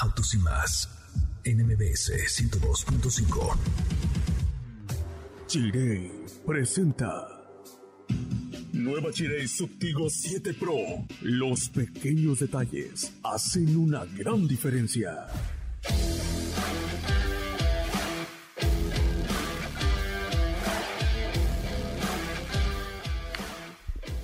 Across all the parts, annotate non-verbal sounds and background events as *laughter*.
Autos y más. NMBS 102.5. Chirey presenta. Nueva Chirey Subtigo 7 Pro. Los pequeños detalles hacen una gran diferencia.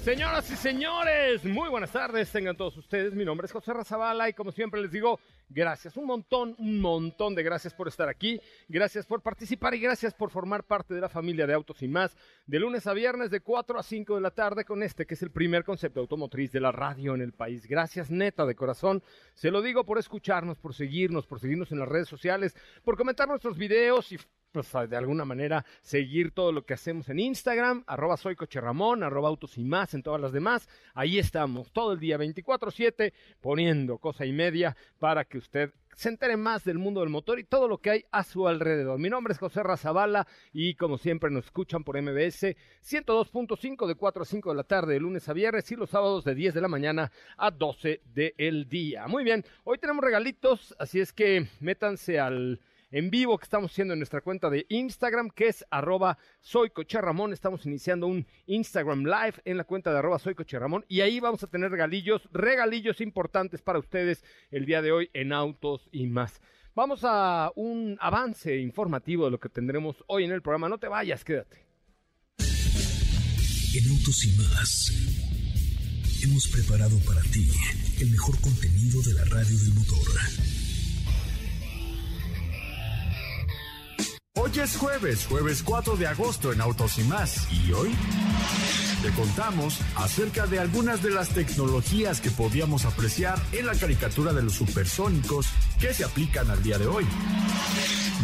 Señoras y señores, muy buenas tardes, tengan todos ustedes. Mi nombre es José Razabala y como siempre les digo, gracias, un montón, un montón de gracias por estar aquí, gracias por participar y gracias por formar parte de la familia de Autos y más, de lunes a viernes de 4 a 5 de la tarde con este que es el primer concepto automotriz de la radio en el país. Gracias neta de corazón, se lo digo por escucharnos, por seguirnos, por seguirnos en las redes sociales, por comentar nuestros videos y pues de alguna manera seguir todo lo que hacemos en Instagram, arroba soy Ramón, arroba autos y más en todas las demás. Ahí estamos todo el día 24/7 poniendo cosa y media para que usted se entere más del mundo del motor y todo lo que hay a su alrededor. Mi nombre es José Razabala y como siempre nos escuchan por MBS 102.5 de 4 a 5 de la tarde de lunes a viernes y los sábados de 10 de la mañana a 12 del día. Muy bien, hoy tenemos regalitos, así es que métanse al en vivo que estamos haciendo en nuestra cuenta de Instagram, que es arroba soy Ramón. Estamos iniciando un Instagram Live en la cuenta de arroba soy Ramón y ahí vamos a tener regalillos, regalillos importantes para ustedes el día de hoy en autos y más. Vamos a un avance informativo de lo que tendremos hoy en el programa. No te vayas, quédate. En autos y más hemos preparado para ti el mejor contenido de la radio del motor. Hoy es jueves, jueves 4 de agosto en Autos y más. Y hoy te contamos acerca de algunas de las tecnologías que podíamos apreciar en la caricatura de los supersónicos que se aplican al día de hoy.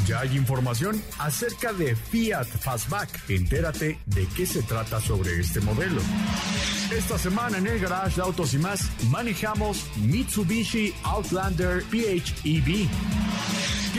Ya hay información acerca de Fiat Fastback. Entérate de qué se trata sobre este modelo. Esta semana en el garage de Autos y más manejamos Mitsubishi Outlander PHEV.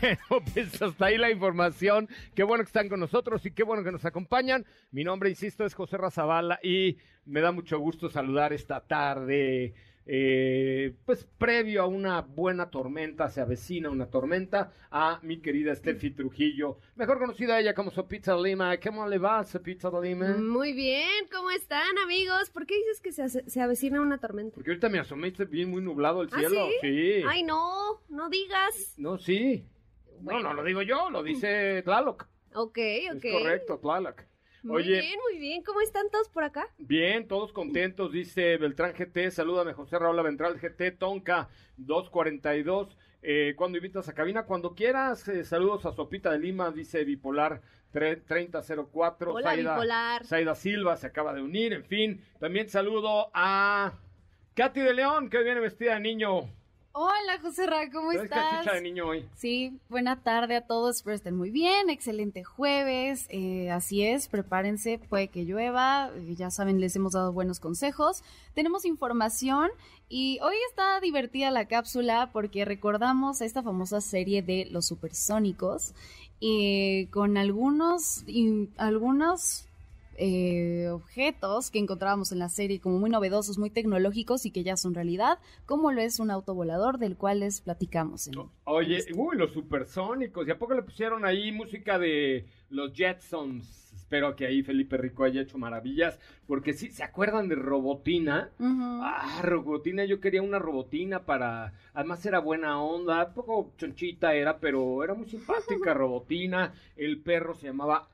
*laughs* Bueno, pues hasta ahí la información. Qué bueno que están con nosotros y qué bueno que nos acompañan. Mi nombre, insisto, es José Razabala y me da mucho gusto saludar esta tarde. Eh, pues previo a una buena tormenta, se avecina una tormenta, a mi querida Steffi Trujillo, mejor conocida ella como Sopita Lima. ¿Cómo le va, Sopita Lima? Muy bien, ¿cómo están, amigos? ¿Por qué dices que se, se avecina una tormenta? Porque ahorita me asomé y bien muy nublado el ¿Ah, cielo. sí? Ay, no, no digas. No, sí. No, no lo digo yo, lo *laughs* dice Tlaloc. Ok, ok. Es correcto, Tlaloc. Muy Oye, bien, muy bien. ¿Cómo están todos por acá? Bien, todos contentos, dice Beltrán GT, salúdame José Raúl Ventral GT, Tonka 242. Eh, cuando invitas a cabina, cuando quieras, eh, saludos a Sopita de Lima, dice Bipolar tre- 3004. Hola, Bipolar. Saida Silva se acaba de unir, en fin. También saludo a Katy de León, que hoy viene vestida de niño. Hola, José Ra, ¿cómo estás? cachucha de niño hoy. Sí, buena tarde a todos, espero estén muy bien, excelente jueves, eh, así es, prepárense, puede que llueva, eh, ya saben, les hemos dado buenos consejos, tenemos información y hoy está divertida la cápsula porque recordamos a esta famosa serie de los supersónicos y con algunos, algunos eh, objetos que encontrábamos en la serie como muy novedosos, muy tecnológicos y que ya son realidad, como lo es un auto volador del cual les platicamos. En Oye, uy, los supersónicos. ¿Y a poco le pusieron ahí música de los Jetsons? Espero que ahí Felipe Rico haya hecho maravillas, porque sí, ¿se acuerdan de Robotina? Ah, Robotina, yo quería una Robotina para... Además era buena onda, un poco chonchita era, pero era muy simpática *laughs* Robotina. El perro se llamaba...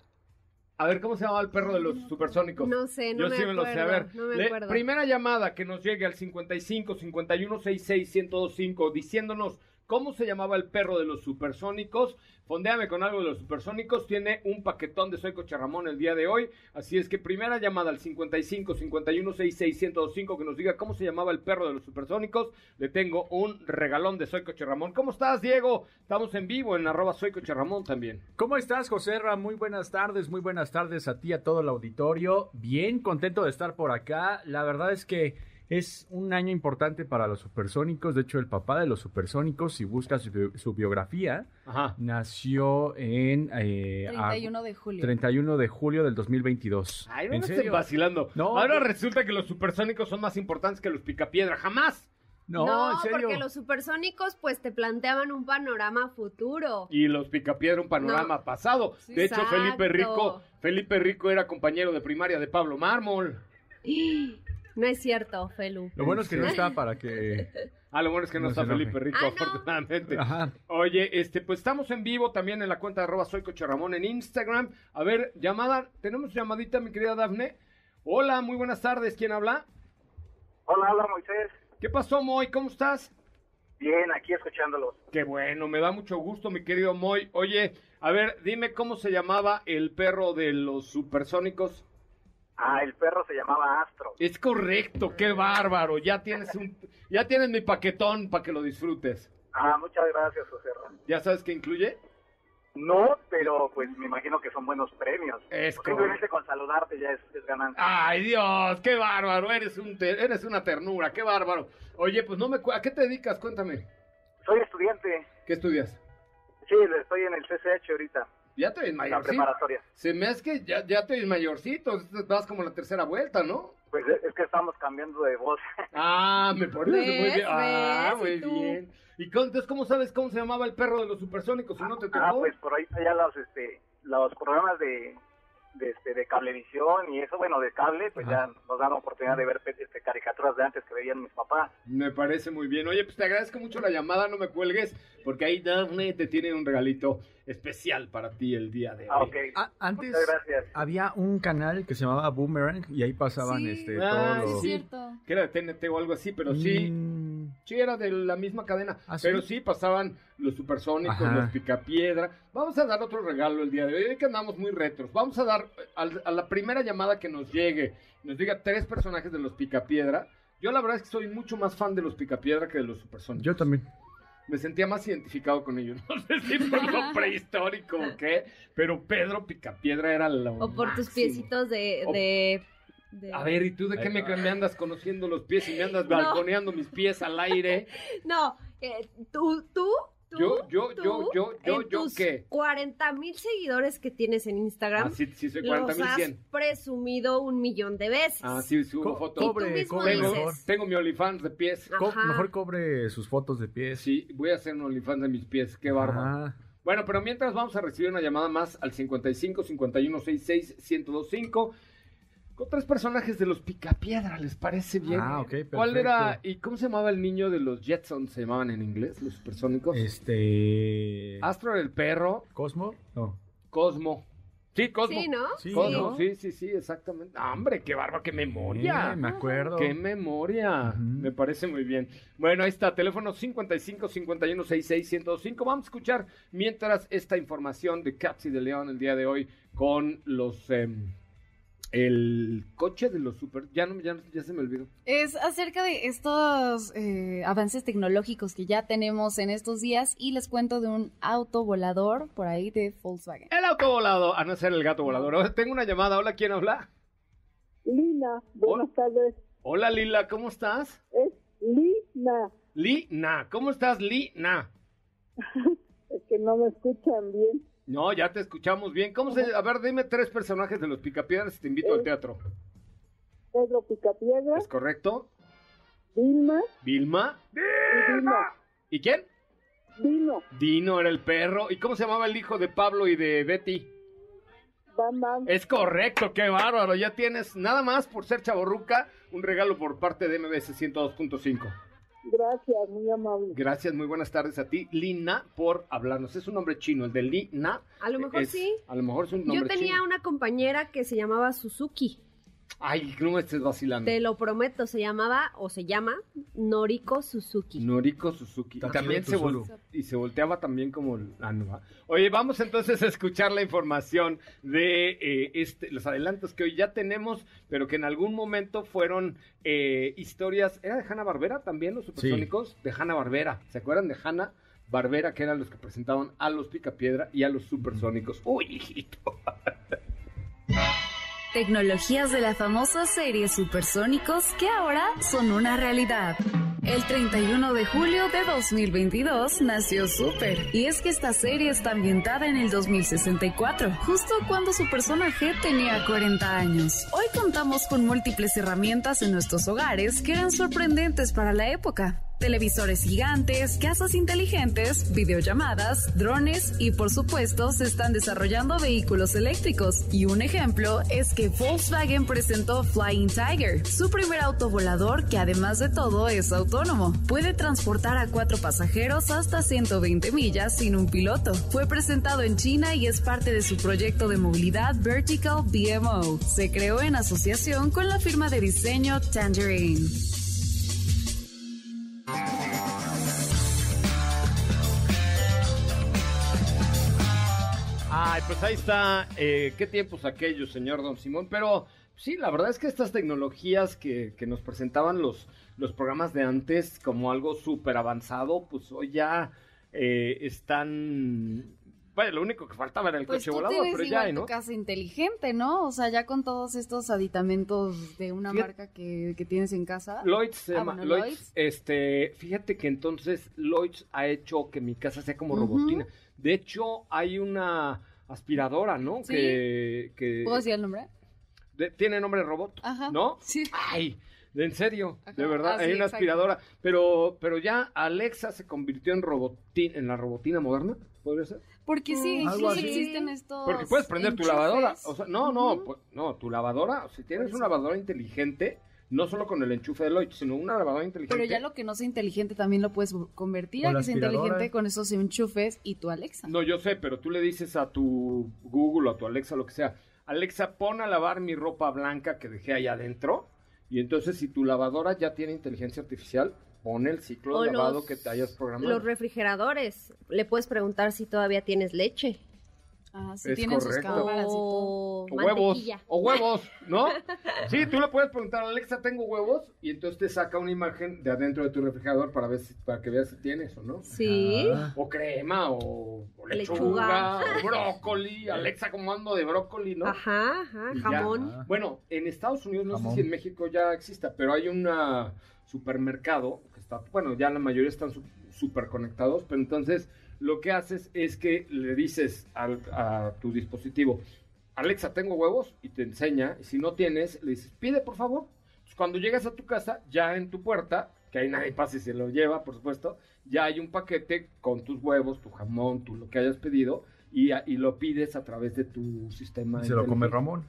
A ver, ¿cómo se llamaba el perro de los supersónicos? No sé, no Yo me sí me lo sé. A ver, acuerdo, no me le- acuerdo. primera llamada que nos llegue al 55 51 66 1025 diciéndonos cómo se llamaba el perro de los supersónicos. Fondéame con algo de los supersónicos. Tiene un paquetón de Soy Coche Ramón el día de hoy. Así es que primera llamada al 55 51 66 1025 que nos diga cómo se llamaba el perro de los supersónicos. Le tengo un regalón de Soy Coche Ramón. ¿Cómo estás, Diego? Estamos en vivo en arroba Soy Coche Ramón también. ¿Cómo estás, José Ra? Muy buenas tardes, muy buenas tardes a ti, a todo el auditorio. Bien contento de estar por acá. La verdad es que es un año importante para los supersónicos. De hecho, el papá de los supersónicos, si buscas su, bi- su biografía, Ajá. nació en eh, a- 31 de julio. 31 de julio del 2022. Ay, no ¿En me estén vacilando. No, Ahora no. resulta que los supersónicos son más importantes que los picapiedra. ¡Jamás! No, en serio. porque los supersónicos pues te planteaban un panorama futuro. Y los Picapiedra un panorama No. pasado. Sí, de hecho, Felipe. Rico, Felipe Rico era compañero de primaria de Pablo Mármol. *gasps* *laughs* No es cierto, Felu. Lo bueno es que no está para que... *laughs* Ah, lo bueno es que no, No está. Felipe Rico, Ah, no. afortunadamente. Ajá. Oye, este, pues estamos en vivo también en la cuenta de arroba soy Coche Ramón en Instagram. A ver, llamada, tenemos llamadita, mi querida Dafne. Hola, muy buenas tardes, ¿quién habla? Hola, hola Moisés. ¿Qué pasó, Moy? ¿Cómo estás? Bien, aquí escuchándolos. Qué bueno, me da mucho gusto, mi querido Moy. Oye, a ver, dime cómo se llamaba el perro de los supersónicos. Ah, el perro se llamaba Astro. Es correcto, qué bárbaro. Ya tienes un, ya tienes mi paquetón para que lo disfrutes. Ah, muchas gracias, José Ra. ¿Ya sabes qué incluye? No, pero pues me imagino que son buenos premios. Es Simplemente con saludarte ya es, es ganancia. Ay, Dios, qué bárbaro. Eres un, eres una ternura, qué bárbaro. Oye, pues no me, ¿a qué te dedicas? Cuéntame. Soy estudiante. ¿Qué estudias? Sí, estoy en el CCH ahorita, Ya te ves la mayorcito. preparatoria. Se me hace que ya, ya te ves mayorcito. Vas como la tercera vuelta, ¿no? Pues es es que estamos cambiando de voz. *laughs* Ah, me parece muy bien. Ah, ¿Ves? ¿Y muy bien. ¿Y cómo, entonces cómo sabes cómo se llamaba el perro de los supersónicos si no te tocó? Ah, pues por ahí ya los, este, los programas de, de, este, de cablevisión y eso, bueno, de cable, pues ya nos dan la oportunidad de ver este, caricaturas de antes que veían mis papás. Me parece muy bien. Oye, pues te agradezco mucho la llamada, no me cuelgues, porque ahí Daphne te tiene un regalito especial para ti el día de hoy. Ah, ok. Ah, antes Muchas gracias. había un canal que se llamaba Boomerang y ahí pasaban Sí. este, Ah, todos Sí, los... es cierto. Que era de TNT o algo así, pero sí, Mm, sí era de la misma cadena. ¿Ah, sí? pero sí pasaban los supersónicos, Ajá. los picapiedra. Vamos a dar otro regalo el día de hoy, hoy que andamos muy retros. Vamos a dar al- a la primera llamada que nos llegue, nos diga tres personajes de los picapiedra. Yo la verdad es que soy mucho más fan de los picapiedra que de los supersónicos. Yo también. me sentía más identificado con ellos. *laughs* No sé si por lo *laughs* prehistórico o qué, pero Pedro Picapiedra era lo O por tus piecitos de... O- de, de- A ver, ¿y tú de qué me, me andas conociendo los pies y me andas *laughs* balconeando mis pies al aire? *laughs* No, eh, tú, tú, tú, Yo, yo, tú, yo, yo, yo, en yo, tus ¿qué? 40 mil seguidores que tienes en Instagram, Ah, sí, sí, soy los 40 has 100. presumido un millón de veces. Ah, sí, subo Co- fotos. Y tú Cobre, mismo cobre Tengo, tengo mi OnlyFans de pies. Co- Ajá. mejor cobre sus fotos de pies. Sí, voy a hacer un OnlyFans de mis pies. Qué bárbaro. Bueno, pero mientras vamos a recibir una llamada más al 55 51 66 1025 con tres personajes de los Picapiedra, ¿les parece bien? Ah, ok, ¿Cuál perfecto. era y cómo se llamaba el niño de los Jetsons? Se llamaban en inglés, los supersónicos. este... Astro era el perro, ¿Cosmo? No. Cosmo. Sí, Cosmo. Sí, ¿no? Sí, Cosmo, ¿no? sí, sí, sí, exactamente. Ah, hombre, qué barba, qué memoria. Sí, me acuerdo. ¡Qué memoria! Me parece muy bien. Bueno, ahí está, teléfono 55 51 66 1025. Vamos a escuchar mientras esta información de Cats y de León el día de hoy con los. em, el coche de los super. Ya, no, ya, ya se me olvidó. Es acerca de estos eh, avances tecnológicos que ya tenemos en estos días y les cuento de un auto volador por ahí de Volkswagen. El auto volado, a no ser el gato volador. Tengo una llamada. Hola, ¿quién habla? Lina, buenas tardes. Hola, Lila, ¿cómo estás? Es Lina. Lina, ¿cómo estás, Lina? *laughs* Es que no me escuchan bien. No, ya te escuchamos bien. ¿Cómo se.? A ver, dime tres personajes de los Picapiedras y te invito al teatro. Pedro Picapiedra, ¿Es correcto? Vilma Vilma. y Dino. ¿Y quién? Dino, Dino era el perro. ¿Y cómo se llamaba el hijo de Pablo y de Betty? Bam Bam. Es correcto, qué bárbaro. Ya tienes, nada más por ser chaborruca, un regalo por parte de MBS 102.5. Gracias, muy amable. Gracias, muy buenas tardes a ti, Lina, por hablarnos. Es un nombre chino, el de Lina. A lo mejor es- sí. A lo mejor es un nombre Yo tenía chino. una compañera que se llamaba Suzuki. Ay, no me estés vacilando. Te lo prometo, se llamaba o se llama Noriko Suzuki. Noriko Suzuki. Y también se, vol- Tsuzuru. y se volteaba también como la nueva. Oye, vamos entonces a escuchar la información de eh, este, los adelantos que hoy ya tenemos, pero que en algún momento fueron eh, historias. ¿Era de Hanna Barbera también los supersónicos? De Hanna Barbera. ¿Se acuerdan de Hanna Barbera, que eran los que presentaban a los Picapiedra y a los supersónicos? Uy, hijito. *laughs* Tecnologías de la famosa serie Supersónicos que ahora son una realidad. El 31 de julio de 2022 nació Super, y es que esta serie está ambientada en el 2064, justo cuando su personaje tenía 40 años. Hoy contamos con múltiples herramientas en nuestros hogares que eran sorprendentes para la época. Televisores gigantes, casas inteligentes, videollamadas, drones y por supuesto se están desarrollando vehículos eléctricos. Y un ejemplo es que Volkswagen presentó Flying Tiger, su primer auto volador que además de todo es autónomo. Puede transportar a cuatro pasajeros hasta 120 millas sin un piloto. Fue presentado en China y es parte de su proyecto de movilidad Vertical BMO. Se creó en asociación con la firma de diseño Tangerine. Ay, pues ahí está. eh, ¿Qué tiempos aquellos, señor Don Simón? Pero sí, la verdad es que estas tecnologías que, que nos presentaban los, los programas de antes como algo súper avanzado, pues hoy ya eh, están... Vaya, lo único que faltaba era el Pues coche tú volador, pero igual ya hay, tu ¿no? casa inteligente, ¿no? O sea, ya con todos estos aditamentos de una Fíjate- marca que, que tienes en casa. Lloyds se Ah, llama. bueno, Lloyds, Lloyds. Este, fíjate que entonces Lloyds ha hecho que mi casa sea como robotina. De hecho, hay una aspiradora, ¿no? Sí. Que, que ¿Puedo decir el nombre? de- tiene nombre robot, Ajá. ¿no? Sí. Ay, de en serio, Ajá. de verdad, Ah, sí, hay una exacto. aspiradora, pero pero ya Alexa se convirtió en robotina, en la robotina moderna, ¿podría ser? Porque sí, Algo sí así. existen estos. Porque puedes prender tu lavadora, o sea, no, no, pues, no, tu lavadora, si tienes una lavadora inteligente, no solo con el enchufe de Lloyd, sino una lavadora inteligente. Pero ya lo que no sea inteligente también lo puedes convertir Con a que sea inteligente con esos enchufes y tu Alexa. No, yo sé, pero tú le dices a tu Google o a tu Alexa, lo que sea, Alexa, pon a lavar mi ropa blanca que dejé ahí adentro. Y entonces, si tu lavadora ya tiene inteligencia artificial, pon el ciclo O de lavado los- que te hayas programado. Los refrigeradores. Le puedes preguntar si todavía tienes leche. Ah, sí Es tienen sus cámaras y todo. O huevos, o huevos, ¿no? *laughs* Sí, tú le puedes preguntar, Alexa, ¿tengo huevos? Y entonces te saca una imagen de adentro de tu refrigerador para ver si, para que veas si tienes o no. Sí. Ah, O crema, o, o lechuga, Lechuga. o brócoli. *laughs* Alexa, ¿cómo ando de brócoli, no? Ajá, ajá, ya. jamón. Bueno, en Estados Unidos, no Jamón. sé si en México ya exista, pero hay un supermercado está, bueno, ya la mayoría están súper conectados, pero entonces lo que haces es que le dices al- a tu dispositivo, Alexa, tengo huevos, y te enseña, y si no tienes, le dices, pide por favor. Cuando llegas a tu casa, ya en tu puerta, que ahí nadie pasa y se lo lleva, por supuesto, ya hay un paquete con tus huevos, tu jamón, tu lo que hayas pedido, y, y lo pides a través de tu sistema. se lo come. Ramón.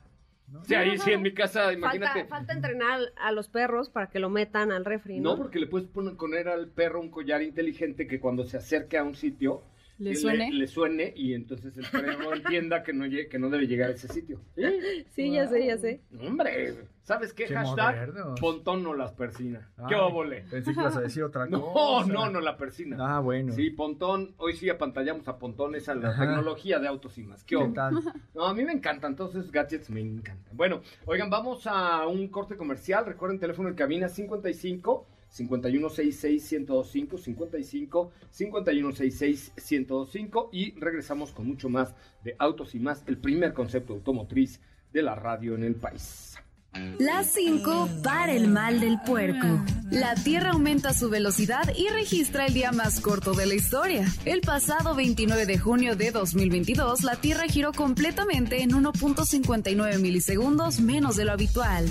¿No? Sí, ahí sí, en mi casa, imagínate. Falta, falta entrenar a los perros para que lo metan al refri, ¿no? No, porque le puedes poner, poner al perro un collar inteligente que cuando se acerque a un sitio ¿Le suene? le, suene y entonces el perro *laughs* entienda que no, que no debe llegar a ese sitio. ¿Sí? Sí, ya sé, ya sé. Hombre, ¿sabes qué? Qué Hashtag modernos. Pontón no las persina. ¿Qué Ay, óvole? Pensé que ibas a decir otra *laughs* No, cosa. no, no la persina. Ah, bueno. Sí, Pontón, hoy sí apantallamos a Pontón, esa la Ajá. tecnología de autos y más. ¿Qué, ¿Qué tal? *laughs* No, a mí me encantan, entonces gadgets me encantan. Bueno, oigan, vamos a un corte comercial. Recuerden, teléfono en cabina 55 5166 1025 55 5166 1025 y regresamos con mucho más de autos y más, el primer concepto automotriz de la radio en el país. La 5 para el mal del puerco. La Tierra aumenta su velocidad y registra el día más corto de la historia. El pasado 29 de junio de 2022, la Tierra giró completamente en 1.59 milisegundos menos de lo habitual.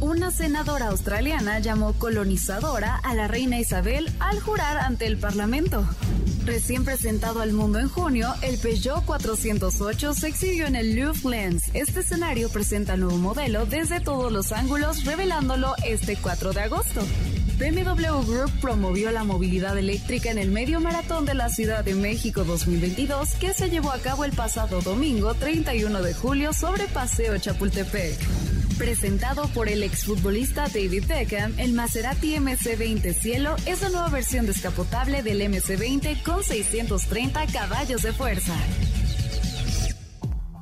Una senadora australiana llamó colonizadora a la reina Isabel al jurar ante el Parlamento. Recién presentado al mundo en junio, el Peugeot 408 se exhibió en el Louvre Lens. Este escenario presenta el nuevo modelo desde todos los ángulos, revelándolo este 4 de agosto. BMW Group promovió la movilidad eléctrica en el medio maratón de la Ciudad de México 2022 que se llevó a cabo el pasado domingo 31 de julio sobre Paseo Chapultepec. Presentado por el exfutbolista David Beckham, el Maserati MC20 Cielo es la nueva versión descapotable del MC20 con 630 caballos de fuerza.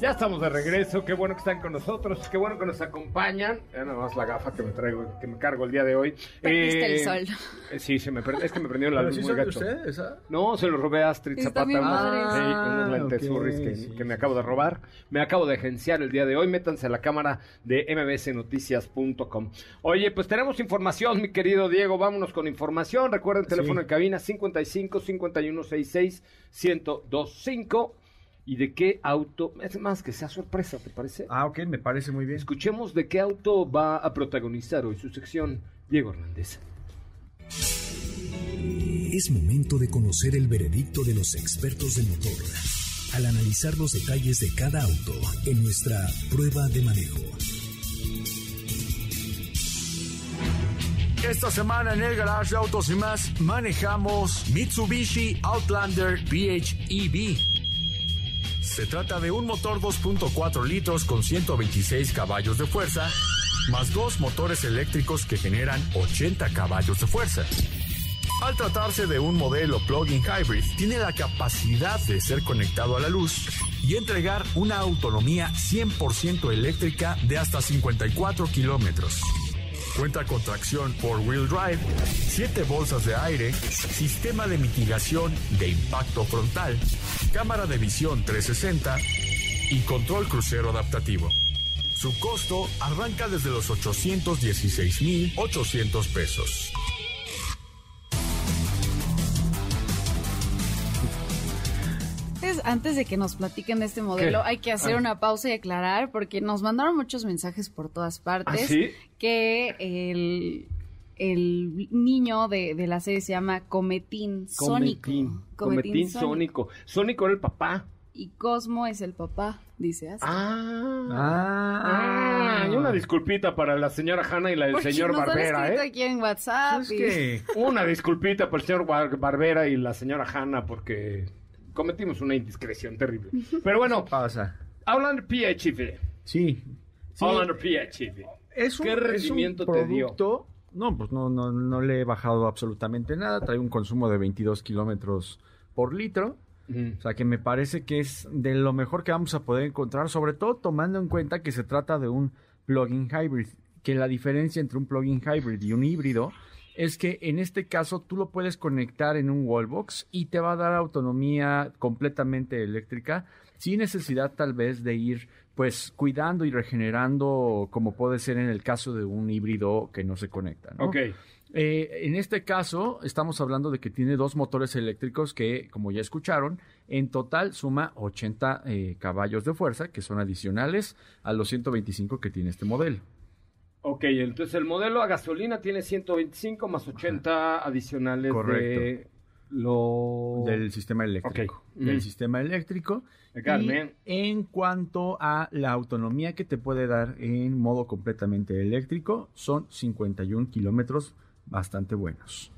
ya estamos de regreso. Qué bueno que están con nosotros, qué bueno que nos acompañan. Ya nada más la gafa que me traigo, que me cargo el día de hoy. Perdiste el sol. eh, Sí, se me es que me prendió la ¿Pero luz sí muy gacho. ustedes, ah? No, se los robé a Astrid Zapata. unos- padres. sí, unos Ah, lentezurris ok, que, sí. que me acabo de robar. Me acabo de agenciar el día de hoy. Métanse a la cámara de mbsnoticias.com. Oye, pues tenemos información, mi querido Diego. Vámonos con información. Recuerden, teléfono Sí. en cabina 55 5166 1025. ¿Y de qué auto? Es más, que sea sorpresa, ¿te parece? Ah, ok, me parece muy bien. Escuchemos de qué auto va a protagonizar hoy su sección Diego Hernández. Es momento de conocer el veredicto de los expertos del motor al analizar los detalles de cada auto en nuestra prueba de manejo. Esta semana en el Garage de Autos y Más manejamos Mitsubishi Outlander PHEV. Se trata de un motor 2.4 litros con 126 caballos de fuerza, más dos motores eléctricos que generan 80 caballos de fuerza. Al tratarse de un modelo plug-in hybrid, tiene la capacidad de ser conectado a la luz y entregar una autonomía 100% eléctrica de hasta 54 kilómetros. Cuenta con tracción four-wheel drive, 7 bolsas de aire, sistema de mitigación de impacto frontal, cámara de visión 360 y control crucero adaptativo. Su costo arranca desde los 816,800 pesos. Antes, antes de que nos platiquen de este modelo, ¿Qué? hay que hacer Ah. una pausa y aclarar, porque nos mandaron muchos mensajes por todas partes ¿Ah, sí? que el, el niño de, de la serie se llama Cometín Sónico. Cometín. Cometín Sónico. Sónico era el papá. Y Cosmo es el papá, dice así. Ah. Ah, Ah, y una disculpita para la señora Hanna y la del señor Barbera, ¿eh? aquí en WhatsApp. Es y- que Una disculpita para el señor Bar- Barbera y la señora Hanna porque cometimos una indiscreción terrible. Pero bueno, pasa. Outlander PHEV. Sí. sí. Outlander PHEV. Es un, ¿Qué es un rendimiento te dio? producto- No, pues no, no, no le he bajado absolutamente nada. Trae un consumo de 22 kilómetros por litro. O sea que me parece que es de lo mejor que vamos a poder encontrar, sobre todo tomando en cuenta que se trata de un plug-in hybrid. Que la diferencia entre un plug-in hybrid y un híbrido es que en este caso tú lo puedes conectar en un wallbox y te va a dar autonomía completamente eléctrica sin necesidad tal vez de ir pues cuidando y regenerando como puede ser en el caso de un híbrido que no se conecta. ¿no? Ok. Eh, en este caso, estamos hablando de que tiene dos motores eléctricos que, como ya escucharon, en total suma 80 eh, caballos de fuerza, que son adicionales a los 125 que tiene este modelo. Ok, entonces el modelo a gasolina tiene 125 más 80 adicionales de lo... Del sistema eléctrico. Del Mm. sistema eléctrico. Y en cuanto a la autonomía que te puede dar en modo completamente eléctrico, son 51 kilómetros bastante buenos.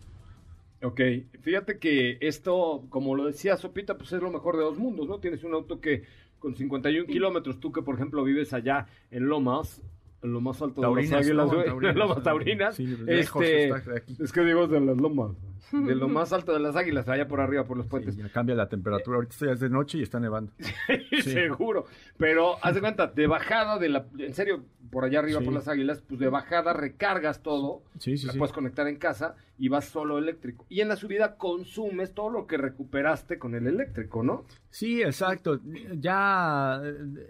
Ok, fíjate que esto, como lo decía Sopita, pues es lo mejor de dos mundos, ¿no? Tienes un auto que con 51 kilómetros, tú que por ejemplo vives allá en Lomas, En lo más alto Taurinas, de las águilas, ¿no? güey. Taurinas. *laughs* Lomas taurinas. Sí, lejos Este, está de aquí. Es que digo de las lomas. De lo *laughs* más alto de las águilas, allá por arriba, por los Sí, puentes. ya cambia la temperatura. Ahorita ya es de noche y está nevando. *laughs* Seguro. Pero haz de cuenta, de bajada de la. En serio, por allá arriba Sí. por las águilas, pues de bajada recargas todo. Sí, sí, la sí. puedes conectar en casa y vas solo eléctrico. Y en la subida consumes todo lo que recuperaste con el eléctrico, ¿no? Sí, exacto. Ya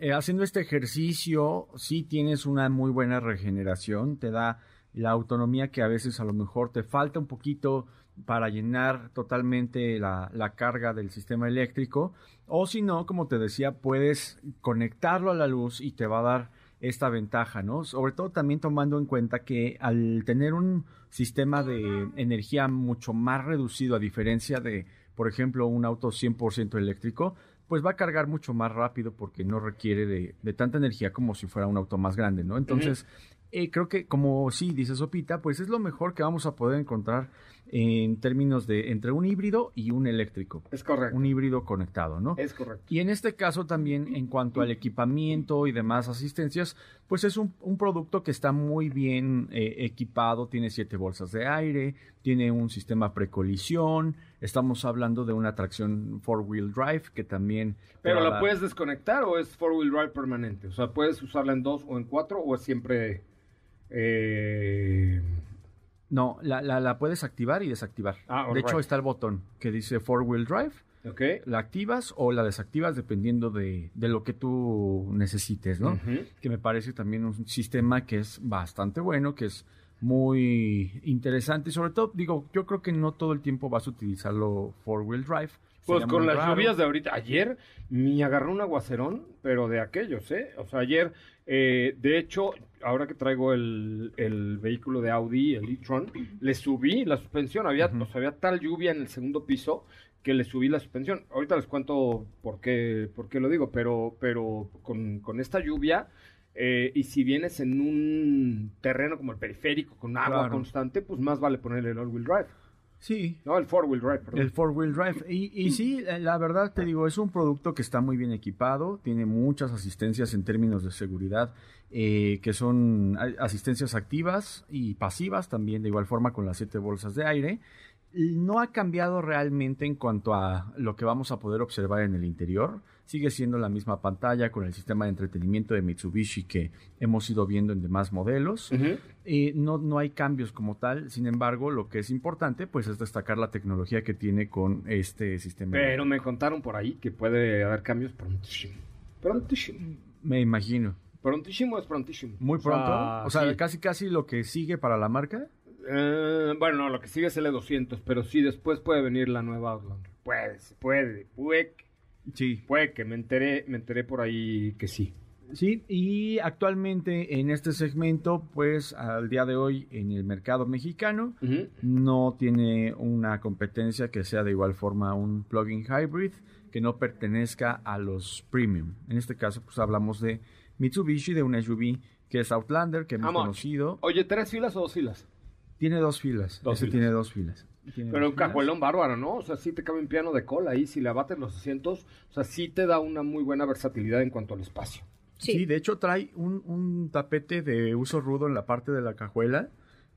eh, haciendo este ejercicio, sí tienes una muy buena regeneración, te da la autonomía que a veces a lo mejor te falta un poquito para llenar totalmente la, la carga del sistema eléctrico. O si no, como te decía, puedes conectarlo a la luz y te va a dar esta ventaja, ¿no? Sobre todo también tomando en cuenta que al tener un sistema de energía mucho más reducido a diferencia de, por ejemplo, un auto 100% eléctrico, pues va a cargar mucho más rápido porque no requiere de, de tanta energía como si fuera un auto más grande, ¿no? Entonces, eh, creo que como sí dice Sopita, pues es lo mejor que vamos a poder encontrar en términos de entre un híbrido y un eléctrico. Es correcto. Un híbrido conectado, ¿no? Es correcto. Y en este caso también en cuanto al equipamiento y demás asistencias, pues es un, un producto que está muy bien eh, equipado, tiene siete bolsas de aire, tiene un sistema precolisión, estamos hablando de una tracción four-wheel drive que también... Pero la dar- puedes desconectar o es four wheel drive permanente. O sea, puedes usarla en dos o en cuatro o es siempre. eh, No, la, la, la puedes activar y desactivar. Ah, de hecho está el botón que dice four-wheel drive, ok. la activas o la desactivas dependiendo de, de lo que tú necesites, ¿no? Que me parece también un sistema que es bastante bueno, que es muy interesante y sobre todo, digo, yo creo que no todo el tiempo vas a utilizarlo four-wheel drive. Pues con las raro. lluvias de ahorita, ayer me agarró un aguacerón, pero de aquellos, ¿eh? O sea, ayer, eh, de hecho, ahora que traigo el, el vehículo de Audi, el e-tron, le subí la suspensión, había, o sea, había tal lluvia en el segundo piso que le subí la suspensión. Ahorita les cuento por qué, por qué lo digo, pero, pero con, con esta lluvia, eh, y si vienes en un terreno como el periférico, con agua Claro. constante, pues más vale ponerle el all-wheel drive. Sí, No, el four-wheel drive, perdón. el four-wheel drive. Y, y sí, la- verdad te digo, es un producto que está muy bien equipado, tiene muchas asistencias en términos de seguridad, eh, que son asistencias activas y pasivas también, de igual forma con las siete bolsas de aire. Y No ha cambiado realmente en cuanto a lo que vamos a poder observar en el interior. Sigue siendo la misma pantalla con el sistema de entretenimiento de Mitsubishi que hemos ido viendo en demás modelos. Eh, no, no hay cambios como tal, sin embargo, lo que es importante pues es destacar la tecnología que tiene con este sistema. Pero me contaron por ahí que puede haber cambios prontísimo. Prontísimo. Me imagino. Prontísimo es prontísimo. Muy O sea, pronto. O sea, sí. casi casi lo que sigue para la marca. Eh, bueno, no, lo que sigue es el E200, pero sí, después puede venir la nueva Outlander. Puede, puede, puede, Sí. puede que me enteré, me enteré por ahí que sí. Sí, y actualmente en este segmento, pues al día de hoy en el mercado mexicano, no tiene una competencia que sea de igual forma un plug-in hybrid que no pertenezca a los premium. En este caso, pues hablamos de Mitsubishi, de una SUV que es Outlander, que hemos conocido. Oye, ¿tres filas o dos filas? Tiene dos filas. Dos Ese filas. tiene dos filas. Pero un cajuelón bárbaro, ¿no? O sea, sí te cabe un piano de cola ahí, si le abates los asientos, o sea, sí te da una muy buena versatilidad en cuanto al espacio. Sí. de hecho trae un, un tapete de uso rudo en la parte de la cajuela.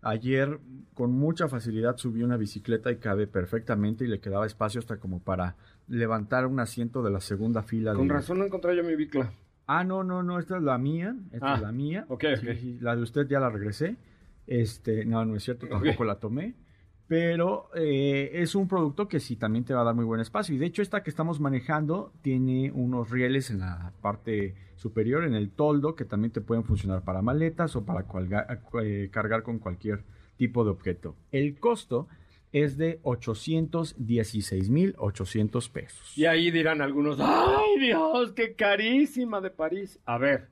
Ayer con mucha facilidad subí una bicicleta y cabe perfectamente y le quedaba espacio hasta como para levantar un asiento de la segunda fila. Con de- razón no encontré yo mi bicla. Ah, no, no, no, esta es la mía. Esta Ah, es la mía. ok, Sí, ok. la de usted ya la regresé. Este, no, no es cierto, tampoco la tomé. Pero eh, es un producto que sí también te va a dar muy buen espacio. Y de hecho, esta que estamos manejando tiene unos rieles en la parte superior, en el toldo, que también te pueden funcionar para maletas o para eh, cargar con cualquier tipo de objeto. El costo es de 816,800 pesos. Y ahí dirán algunos, ¡ay Dios, qué carísima de París! A ver,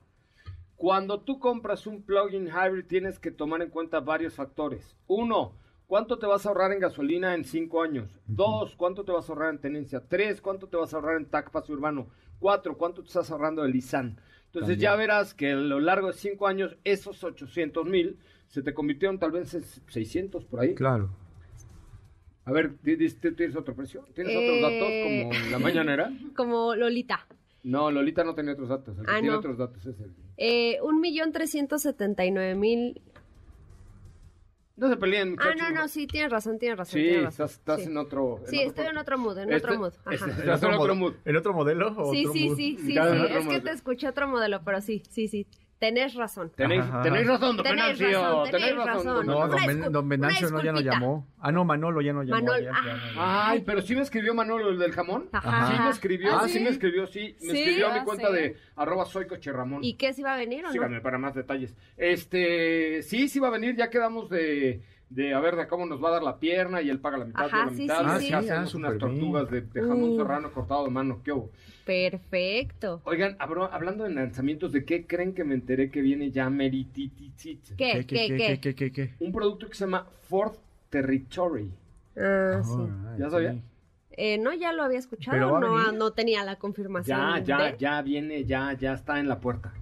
cuando tú compras un plug-in hybrid tienes que tomar en cuenta varios factores. Uno, ¿Cuánto te vas a ahorrar en gasolina en cinco años? Dos, ¿cuánto te vas a ahorrar en tenencia? Tres, ¿cuánto te vas a ahorrar en TAC pase urbano? Cuatro, ¿cuánto te estás ahorrando de Lizán? Entonces ya verás que a lo largo de cinco años, esos 800 mil se te convirtieron tal vez en 600 por ahí. Claro. A ver, ¿tienes otro precio? ¿Tienes otros datos como la mañanera? *laughs* como Lolita. No, Lolita no tenía otros datos. El que tiene otros datos es el. Eh, 1.379.000 no se peleen, Ah, muchachos. no, no, sí, tienes razón, tienes razón. Sí, tienes razón. estás, estás Sí. en otro. Sí, estoy en otro mood, en Este- otro mood. este- Ajá. en otro mood. ¿En otro modelo? o Sí, otro sí, mood? sí, sí, sí. Es que te escuché otro modelo, pero sí, sí, sí. Tenés razón. Tenéis, razón, don Tenéis Venancio. razón, tenéis razón. razón. don No, don. Ben- don una no, ya no llamó. Ah, no, Manolo ya no llamó. Manol- ya- ya no llamó. Ay, pero sí me escribió Manolo el del jamón. Ajá. Sí me escribió, ¿Ah, ah, sí? sí? me escribió, sí. Me Sí, escribió a mi ah, cuenta sí. de arroba soy coche Ramón. ¿Y qué si va a venir o no? Síganme para más detalles. Este, sí, sí va a venir, ya quedamos de, de a ver de cómo nos va a dar la pierna y él paga la mitad, Ajá, yo la sí, mitad. sí, y sí. Ah, hacemos unas ah, súper bien. tortugas de, de jamón Uh. serrano cortado de mano, ¿qué hubo? Perfecto. Oigan, abro- hablando de lanzamientos, ¿de qué creen que me enteré que viene ya Meritititsit? ¿Qué, qué, qué? qué, qué, qué? Un producto que se llama Ford Territory. Ah, sí. ¿Ya sabía? Eh, no, ya lo había escuchado, no, no tenía la confirmación. Ya, ya, de- ya viene, ya, ya está en la puerta.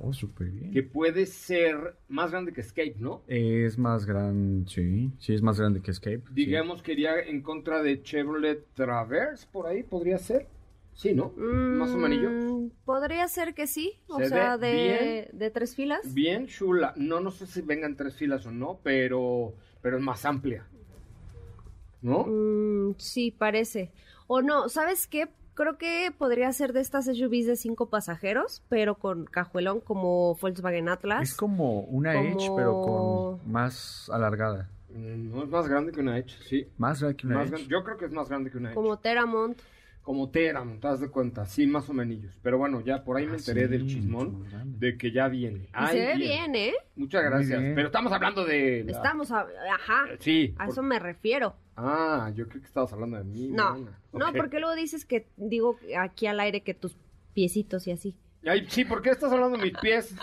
Oh, súper bien. Que puede ser más grande que Escape, ¿no? Es más grande, sí. Sí, es más grande que Escape. sí. Digamos que iría en contra de Chevrolet Traverse, por ahí podría ser. Sí, ¿no? Más o menos. Mm, Podría ser que sí, o Se sea, de tres filas. Bien chula. No, no sé si vengan tres filas o no, pero, pero es más amplia. ¿No? Mm, sí, parece. O no, ¿sabes qué? Creo que podría ser de estas SUVs de cinco pasajeros, pero con cajuelón como Volkswagen Atlas. Es como una Como- Edge, pero con más alargada. Mm, No es más grande que una Edge, sí. Más grande que una Más Edge. yo creo que es más grande que una Edge. Como Teramont. Como Tera, ¿te das de cuenta? Sí, más o menos. Pero bueno, ya por ahí me Ah, enteré sí, del chismón de que ya viene. Se ve bien, ¿eh? Muchas gracias. Pero estamos hablando de... la- Estamos, a- ajá, Sí. a por- eso me refiero. Ah, yo creo que estabas hablando de mí. No, mana. no, porque luego dices que digo aquí al aire que tus piecitos y así. Ay, sí, ¿por qué estás hablando de mis pies?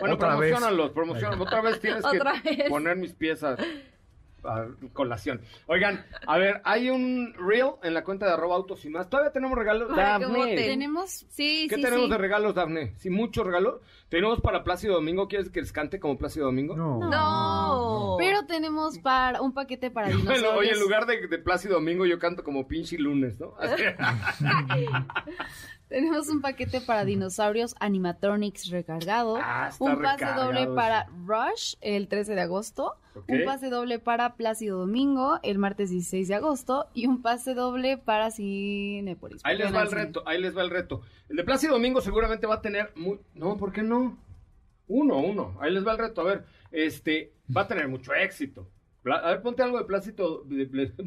Bueno, promocionalos, promocionalos. Otra vez tienes que vez. poner mis pies a, colación. Oigan, a ver, hay un reel en la cuenta de arroba autos y más. Todavía tenemos regalos. Dafne. Tenemos Sí, ¿Qué sí, tenemos sí. de regalos, Dafne? Sí, muchos regalos. Tenemos para Plácido Domingo. ¿Quieres que les cante como Plácido Domingo? No. No. Pero tenemos para un paquete para dinosaurios. Bueno, oye, en lugar de, de Plácido Domingo, yo canto como pinche lunes, ¿no? *laughs* *laughs* *laughs* Tenemos un paquete para dinosaurios animatronics recargado. Ah, está un pase recargado doble para Rush el 13 de agosto. Un pase doble para Plácido Domingo el martes 16 de agosto. Y un pase doble para Cinepolis. Ahí les va el reto, ahí les va el reto. El de Plácido Domingo seguramente va a tener muy... No, ¿por qué no? Uno, uno. Ahí les va el reto. A ver, este, va a tener mucho éxito. A ver, ponte algo de *laughs* Plácito, de, de- de.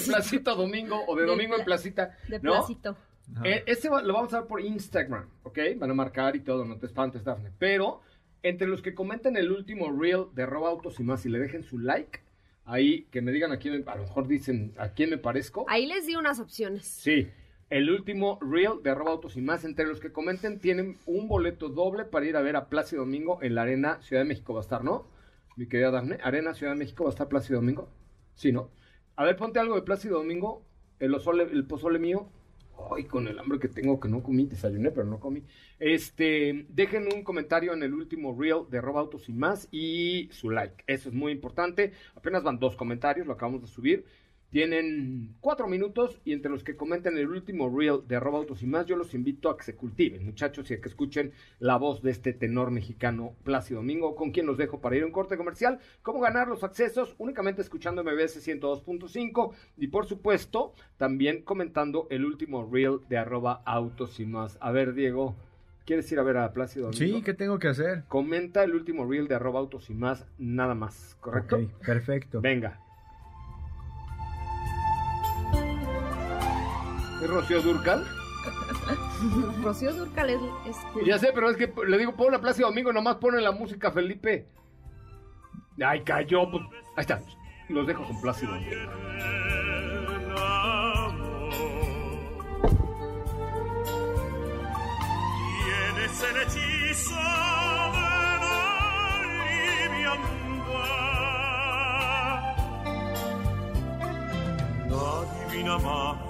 Plácito Domingo o de Domingo en pla- Placita. De ¿no? placito. Ajá. Eh, este va- lo vamos a dar por Instagram, ¿ok? Van a marcar y todo, no te espantes, Dafne. Pero entre los que comenten el último reel de Roba Autos y más y le dejen su like, ahí que me digan a quién, me- a lo mejor dicen a quién me parezco. Ahí les di unas opciones. Sí, el último reel de Arroba Autos y más. Entre los que comenten tienen un boleto doble para ir a ver a Plácido Domingo en la Arena Ciudad de México. Va a estar, ¿no? Mi querida Dafne, Arena Ciudad de México va a estar Plácido Domingo. Sí, ¿no? A ver, ponte algo de Plácido Domingo. El, pozole, el pozole mío. Con el hambre que tengo que no comí, desayuné, pero no comí. Este, dejen un comentario en el último reel de Arroba Autos y más y su like. Eso es muy importante. Apenas van dos comentarios, lo acabamos de subir. Tienen cuatro minutos y entre los que comenten el último reel de arroba autos y más, yo los invito a que se cultiven, muchachos, y a que escuchen la voz de este tenor mexicano Plácido Domingo, con quien los dejo para ir a un corte comercial. ¿Cómo ganar los accesos? Únicamente escuchando MBS 102.5 y por supuesto también comentando el último reel de arroba autos y más. A ver, Diego, ¿quieres ir a ver a Plácido Domingo? Sí, ¿qué tengo que hacer? Comenta el último reel de arroba autos y más, nada más, ¿correcto? Ok, perfecto. Venga. ¿Es Rocío Durcal? *laughs* Rocío Durcal es, es- Ya sé, pero es que le digo, pon la Plaza Domingo, nomás pone la música Felipe. Ay, cayó. pues. Ahí está. Los dejo con Plácido. Tienes el hechizo de la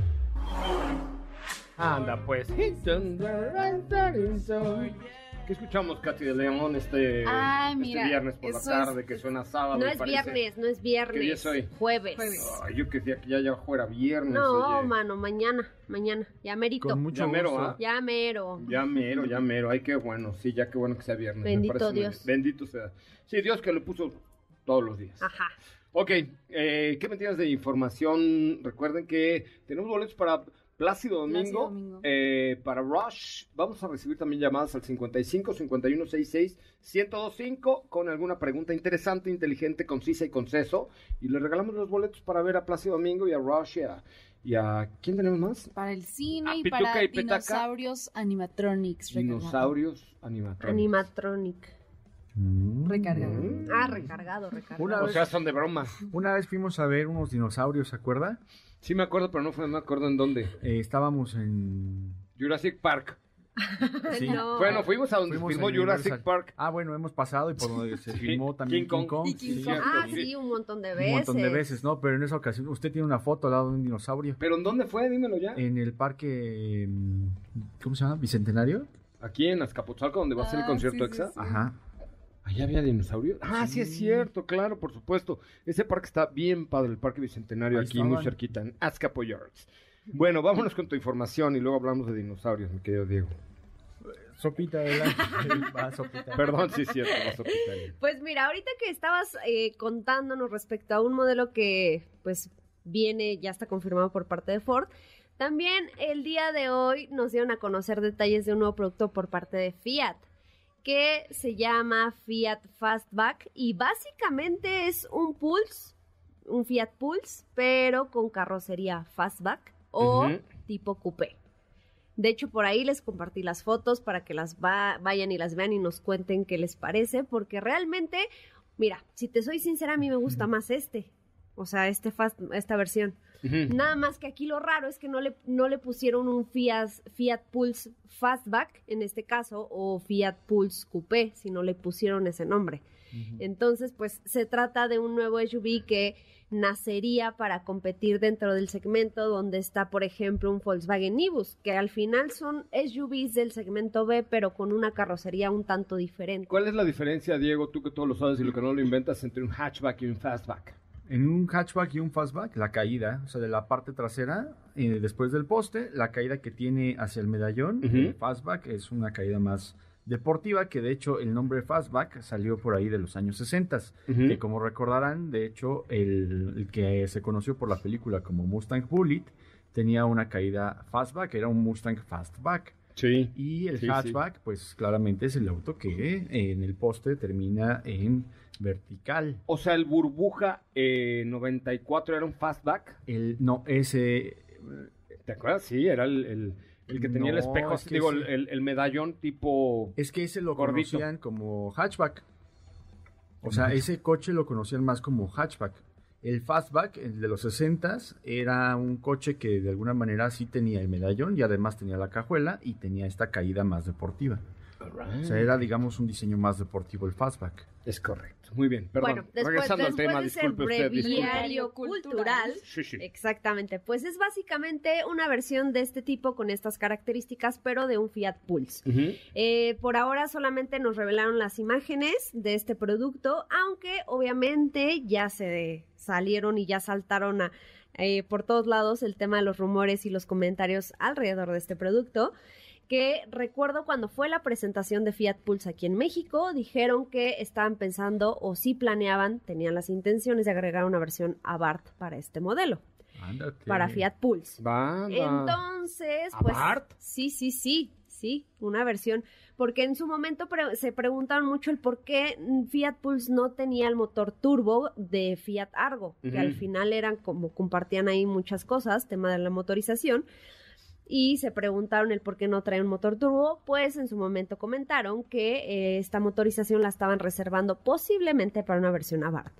Anda pues. ¿Qué escuchamos, Katy de León, este, Ay, este viernes por la tarde, es- que suena sábado? No es parece? viernes, no es viernes. ¿Qué día es hoy? Jueves. Ay, yo que decía que ya, ya fuera viernes. No, oye. mano, mañana, mañana. Ya merito. Con mucho Ya mero, gusto. ¿ah? Ya mero. Ya mero, ya mero. Ay, qué bueno. Sí, ya qué bueno que sea viernes. me Bendito Dios. bien. Bendito sea. Sí, Dios que lo puso todos los días. Ajá. Ok, eh, ¿qué me tienes de información? Recuerden que tenemos boletos para Plácido Domingo, Plácido Domingo. eh, para Rush. Vamos a recibir también llamadas al 55 51 66 1025 con alguna pregunta interesante, inteligente, concisa y conceso. Y le regalamos los boletos para ver a Plácido Domingo y a Rush y a... y a- ¿Quién tenemos más? Para el cine y Pituca para y dinosaurios animatronics. Dinosaurios animatronics. Animatronic. Mm. Recargado. Ah, recargado, recargado. Una O vez, sea, son de broma. una vez fuimos a ver unos dinosaurios, ¿se acuerda? Sí me acuerdo, pero no fue- no me acuerdo en dónde. Eh, estábamos en... Jurassic Park. *laughs* Sí. No. Bueno, fuimos a donde Fuimos filmó Jurassic Universal. Park. Ah, bueno, hemos pasado y por donde se Sí, filmó también King King Kong. Y King sí. Kong. Ah, sí. sí, un montón de veces. Un montón de veces, ¿no? Pero en esa ocasión usted tiene una foto al lado de un dinosaurio. ¿Pero en dónde fue? Dímelo ya. En el parque... mm, ¿Cómo se llama? ¿Bicentenario? Aquí en Azcapotzalco, donde va a ser el Ah, concierto sí, sí, EXA. sí. Ajá. ¿Allá había dinosaurios? Ah, sí. es cierto, claro, por supuesto. Ese parque está bien padre, el Parque Bicentenario, Ahí aquí muy cerquita, en Azcapotzalco. Bueno, vámonos con tu información y luego hablamos de dinosaurios, mi querido Diego. Sopita, adelante. *laughs* Va, sopita. Perdón, sí es cierto, vas a pitar. Pues mira, ahorita que estabas eh, contándonos respecto a un modelo que pues viene, ya está confirmado por parte de Ford, también el día de hoy nos dieron a conocer detalles de un nuevo producto por parte de Fiat que se llama Fiat Fastback y básicamente es un Pulse, un Fiat Pulse, pero con carrocería Fastback o tipo coupé. De hecho, por ahí les compartí las fotos para que las va- vayan y las vean y nos cuenten qué les parece, porque realmente, mira, si te soy sincera, a mí me gusta más este. O sea, este fast, esta versión. Nada más que aquí lo raro es que no le, no le pusieron un Fiat, Fiat Pulse Fastback, en este caso, o Fiat Pulse Coupé, sino le pusieron ese nombre. Entonces, pues se trata de un nuevo SUV que nacería para competir dentro del segmento donde está, por ejemplo, un Volkswagen Nibus, que al final son SUVs del segmento B, pero con una carrocería un tanto diferente. ¿Cuál es la diferencia, Diego, tú que todo lo sabes y lo que no lo inventas, entre un hatchback y un fastback? En un hatchback y un fastback, la caída, o sea, de la parte trasera, eh, después del poste, la caída que tiene hacia el medallón, el fastback es una caída más deportiva, que de hecho el nombre fastback salió por ahí de los años 60, Ujú. que como recordarán, de hecho, el, el que se conoció por la película como Mustang Bullet, tenía una caída fastback, era un Mustang fastback. Sí. Y el Sí, sí. hatchback, pues claramente es el auto que eh, en el poste termina en vertical. O sea, el Burbuja eh, 94 era un fastback. El, no, ese... ¿Te acuerdas? Sí, era el, el- el que tenía el espejo, es digo, el, el- medallón tipo... Es que ese lo Gordito. conocían como hatchback. O sea, ese coche lo conocían más como hatchback. El fastback, el de los 60s, era un coche que de alguna manera sí tenía el medallón y además tenía la cajuela y tenía esta caída más deportiva. O sea, era, digamos, un diseño más deportivo el fastback. Es correcto. Muy bien, perdón. Bueno, después, Regresando al después tema, de ese disculpe usted, disculpe. cultural, Sí, sí. exactamente, pues es básicamente una versión de este tipo con estas características, pero de un Fiat Pulse. Ujú. Eh, por ahora solamente nos revelaron las imágenes de este producto, aunque obviamente ya se salieron y ya saltaron a, eh, por todos lados el tema de los rumores y los comentarios alrededor de este producto. Que recuerdo cuando fue la presentación de Fiat Pulse aquí en México, dijeron que estaban pensando o sí planeaban, tenían las intenciones de agregar una versión Abarth para este modelo, Ándate. para Fiat Pulse. Banda. Entonces, pues ¿Abarth? sí, sí, sí, sí, una versión, porque en su momento pre- se preguntaron mucho el por qué Fiat Pulse no tenía el motor turbo de Fiat Argo, que al final eran como compartían ahí muchas cosas, tema de la motorización. Y se preguntaron el por qué no trae un motor turbo, pues en su momento comentaron que eh, esta motorización la estaban reservando posiblemente para una versión Abarth.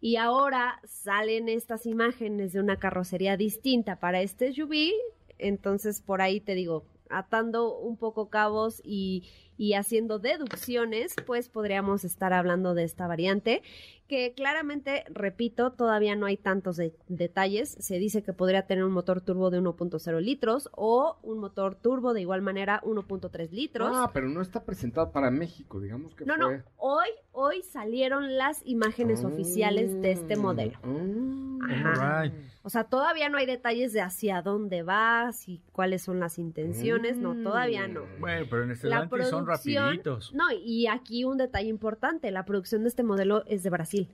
Y ahora salen estas imágenes de una carrocería distinta para este SUV. Entonces, por ahí te digo, atando un poco cabos y, y haciendo deducciones, pues podríamos estar hablando de esta variante que claramente, repito, todavía no hay tantos de- detalles. Se dice que podría tener un motor turbo de 1.0 litros o un motor turbo de igual manera 1.3 litros. Ah, pero no está presentado para México, digamos que no, no, fue. hoy, hoy salieron las imágenes oficiales de este modelo. Ajá. Alright. O sea, todavía no hay detalles de hacia dónde vas y cuáles son las intenciones. No, todavía no. Bueno, pero en este La son rapiditos. No, y aquí un detalle importante, la producción de este modelo es de Brasil.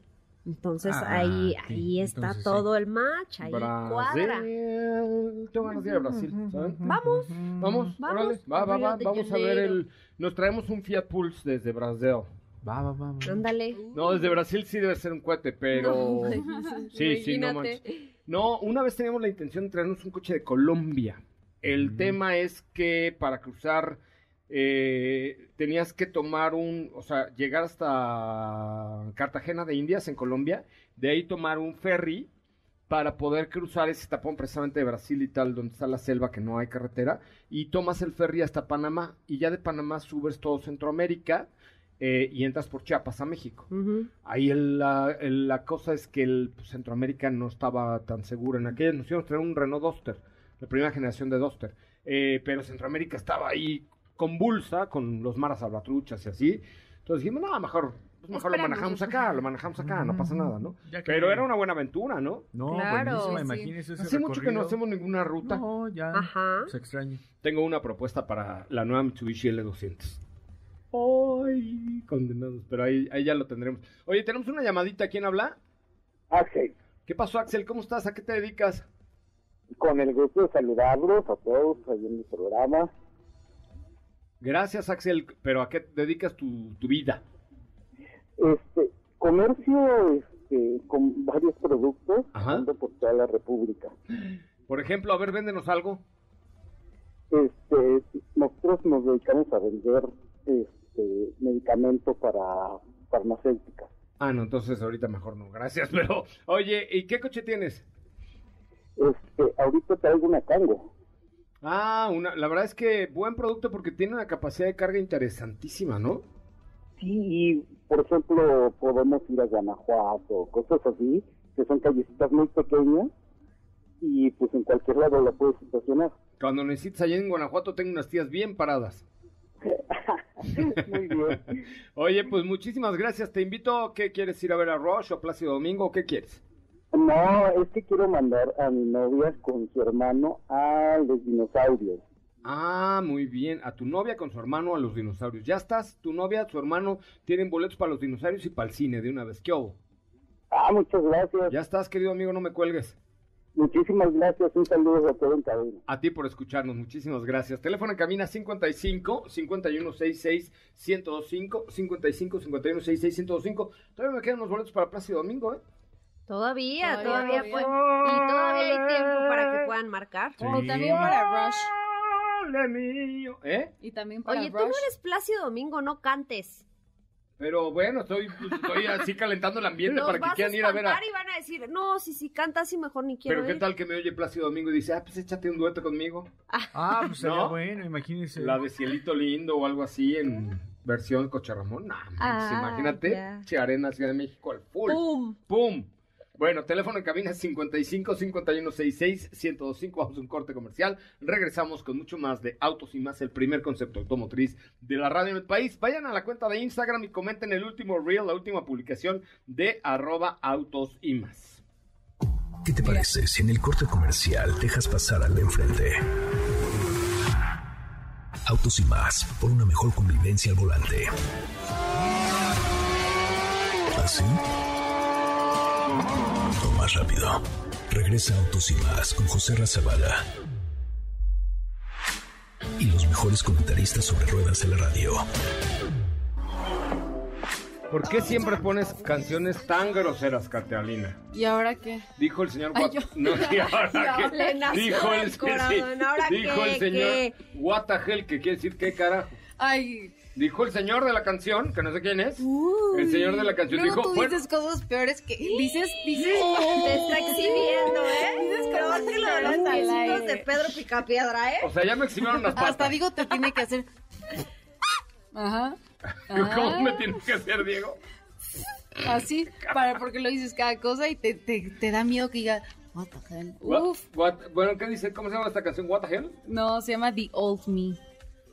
Entonces Ah, ahí, sí, ahí está entonces sí. todo el match, ahí cuadra. Brasil. Tengo ganas de ir a Brasil, ¿saben? Vamos. Vamos, Vamos, órale, va, va, va, vamos a ver el... Nos traemos un Fiat Pulse desde Brasil. Va, va, va. Ándale. No, desde Brasil sí debe ser un cohete, pero... *laughs* Sí, sí, no manches. No, una vez teníamos la intención de traernos un coche de Colombia. El tema es que para cruzar eh, tenías que tomar un, o sea, llegar hasta Cartagena de Indias en Colombia, de ahí tomar un ferry para poder cruzar ese tapón precisamente de Brasil y tal, donde está la selva, que no hay carretera, y tomas el ferry hasta Panamá, y ya de Panamá subes todo Centroamérica eh, y entras por Chiapas a México. Ahí el- la, el- la cosa es que el pues, Centroamérica no estaba tan seguro. En aquella nos íbamos a traer un Renault Duster, la primera generación de Duster. Eh, pero Centroamérica estaba ahí convulsa con los maras salvatruchas y así. Entonces dijimos, no, mejor, pues, mejor lo manejamos acá, lo manejamos acá, no pasa nada, ¿no? Que- Pero era una buena aventura, ¿no? No, Claro, buenísima, sí. imagínese ese Hace mucho que no hacemos ninguna ruta. No, ya. Ajá. Se extraña. Tengo una propuesta para la nueva Mitsubishi L200. ¡Ay! Condenados, pero ahí, ahí ya lo tendremos. Oye, tenemos una llamadita. ¿Quién habla? Axel, ¿Qué pasó, Axel? ¿Cómo estás? ¿A qué te dedicas? con el gusto de saludarlos a todos ahí en mi programa. Gracias, Axel. Pero ¿a qué dedicas tu, tu vida? Este, comercio este, con varios productos por toda la República. Por ejemplo, a ver, véndenos algo. Este, nosotros nos dedicamos a vender este, medicamentos para farmacéuticas. Ah, no, entonces ahorita mejor no. Gracias, *laughs* pero... Oye, ¿y qué coche tienes? Este, ahorita traigo una Tango. Ah, una, la verdad es que buen producto porque tiene una capacidad de carga interesantísima, ¿no? Sí, y por ejemplo, podemos ir a Guanajuato, cosas así, que son callecitas muy pequeñas y pues en cualquier lado la puedes estacionar. Cuando necesites allá en Guanajuato tengo unas tías bien paradas. Muy bien. *laughs* Oye, pues muchísimas gracias. Te invito, ¿qué quieres ir a ver a Rush o a Plácido Domingo? ¿Qué quieres? No, es que quiero mandar a mi novia con su hermano a los dinosaurios. Ah, muy bien. A tu novia con su hermano a los dinosaurios. ¿Ya estás? Tu novia, tu hermano tienen boletos para los dinosaurios y para el cine de una vez. ¿Qué hubo? Ah, muchas gracias. Ya estás, querido amigo, no me cuelgues. Muchísimas gracias. Un saludo a todo en cabina. A ti por escucharnos, muchísimas gracias. Teléfono en cabina 55 5166 1025 55 5166 1025. Todavía me quedan unos boletos para Plácido Domingo, ¿eh? Todavía, Todavía, todavía, puede- y todavía hay tiempo para que puedan marcar. O también para Rush. ¿Eh? Y también para Oye, tú Rush. no eres Plácido Domingo, no cantes. Pero bueno, estoy, pues, estoy así calentando el ambiente para que quieran ir a ver a... espantar y van a decir, no, si si cantas, sí, mejor ni quiero Pero qué ir". tal que me oye Plácido Domingo y dice, ah, pues échate un dueto conmigo. Ah, pues sería ¿No? bueno, imagínese. La de Cielito Lindo o algo así en versión Coche Ramón. Nah, Ah, imagínate, ya. Che Arena, Ciudad de México al full. ¡Pum! ¡Pum! Bueno, teléfono en cabina 55 51 66 1025. Vamos a un corte comercial. Regresamos con mucho más de Autos y más, el primer concepto automotriz de la radio en el país. Vayan a la cuenta de Instagram y comenten el último reel, la última publicación de arroba autos y más. ¿Qué te parece si en el corte comercial dejas pasar al de enfrente? Autos y más, por una mejor convivencia al volante. ¿Así? O más rápido. Regresa Autos y más con José Razabala. Y los mejores comentaristas sobre ruedas de la radio. ¿Por qué siempre pones canciones tan groseras, Catalina? ¿Y ahora qué? Dijo el señor Ay, What- yo- No, ¿y ahora *laughs* qué? le nació Dijo el, el corazón, ¿ahora dijo qué, el señor qué? What the hell, que quiere decir qué carajo. Ay, Dijo el señor de la canción, que no sé quién es. el señor de la canción Luego dijo, tú bueno, dices cosas peores que dices, dices. Te está exhibiendo, ¿eh? Dices cosas que lo los piecitos de Pedro Picapiedra, ¿eh? o sea, ya me exhibieron las *laughs* patas. Hasta digo te tiene que hacer. Ajá. *laughs* ¿Cómo Ajá. me tienes que hacer, Diego? Así, para, porque lo dices cada cosa y te, te, te da miedo que diga, what the hell. What- Uf. what- bueno, ¿qué dice? ¿Cómo se llama esta canción? What the hell? No, se llama The Old Me.